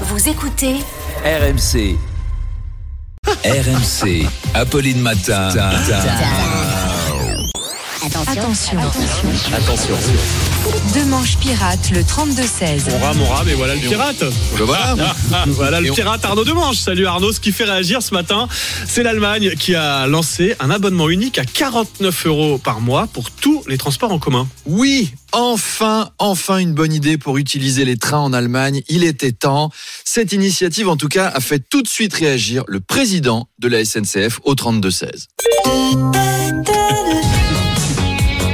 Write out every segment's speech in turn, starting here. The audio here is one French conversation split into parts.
Vous écoutez RMC. RMC. Apolline Matin. Attention. Attention. Deux manches pirates, le 32-16. On rame, on rame, et voilà le pirate. voilà. voilà le pirate Arnaud Demanche. Salut Arnaud. Ce qui fait réagir ce matin, c'est l'Allemagne qui a lancé un abonnement unique à 49 euros par mois pour tous les transports en commun. Oui, enfin, enfin une bonne idée pour utiliser les trains en Allemagne. Il était temps. Cette initiative, en tout cas, a fait tout de suite réagir le président de la SNCF au 32-16.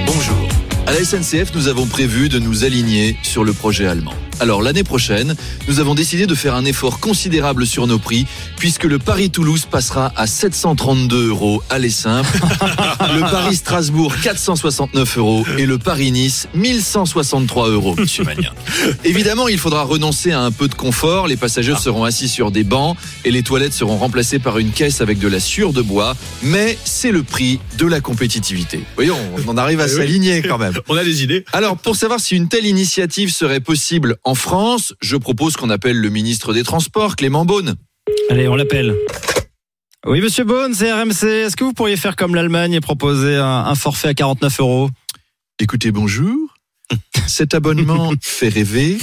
Bonjour. À la SNCF, nous avons prévu de nous aligner sur le projet allemand. Alors l'année prochaine, nous avons décidé de faire un effort considérable sur nos prix, puisque le Paris-Toulouse passera à 732 euros aller simple, le Paris-Strasbourg 469 euros et le Paris-Nice 1163 euros, monsieur Magnin. Évidemment, il faudra renoncer à un peu de confort, les passagers seront assis sur des bancs et les toilettes seront remplacées par une caisse avec de la sueur de bois, mais c'est le prix de la compétitivité. Voyons, on en arrive à oui. s'aligner quand même. On a des idées. Alors, pour savoir si une telle initiative serait possible en France, je propose qu'on appelle le ministre des Transports, Clément Beaune. Allez, on l'appelle. Oui, monsieur Beaune, c'est RMC. Est-ce que vous pourriez faire comme l'Allemagne et proposer un, un forfait à 49 euros? Écoutez, bonjour. Cet abonnement fait rêver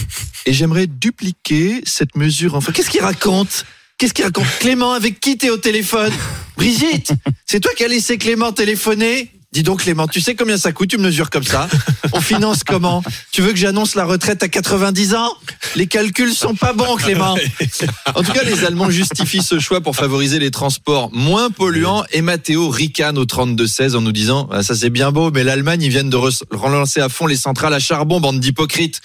et j'aimerais dupliquer cette mesure. Enfin, qu'est-ce qu'il raconte? Qu'est-ce qu'il raconte? Clément, avec qui t'es au téléphone? Brigitte, c'est toi qui as laissé Clément téléphoner? Dis donc Clément, tu sais combien ça coûte une mesure comme ça On finance comment Tu veux que j'annonce la retraite à 90 ans Les calculs sont pas bons Clément. En tout cas, les Allemands justifient ce choix pour favoriser les transports moins polluants et Matteo ricane au 32-16 en nous disant ah, ça c'est bien beau, mais l'Allemagne ils viennent de re- relancer à fond les centrales à charbon, bande d'hypocrites.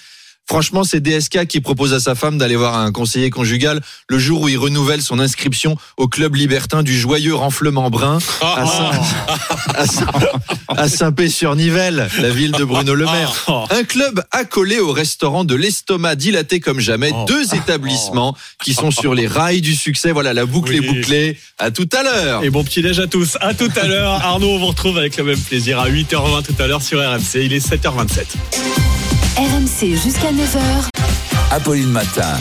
Franchement, c'est DSK qui propose à sa femme d'aller voir un conseiller conjugal le jour où il renouvelle son inscription au club libertin du joyeux renflement brun à Saint- à Saint- à Saint-Pé-sur-Nivelle, la ville de Bruno Le Maire. Oh. Un club accolé au restaurant de l'estomac dilaté comme jamais. Deux établissements qui sont sur les rails du succès. Voilà, la boucle Oui. est bouclée. À tout à l'heure. Et bon petit déj à tous. À tout à l'heure. Arnaud, on vous retrouve avec le même plaisir à 8h20 tout à l'heure sur RMC. Il est 7h27. RMC jusqu'à 9h. Apolline Matin.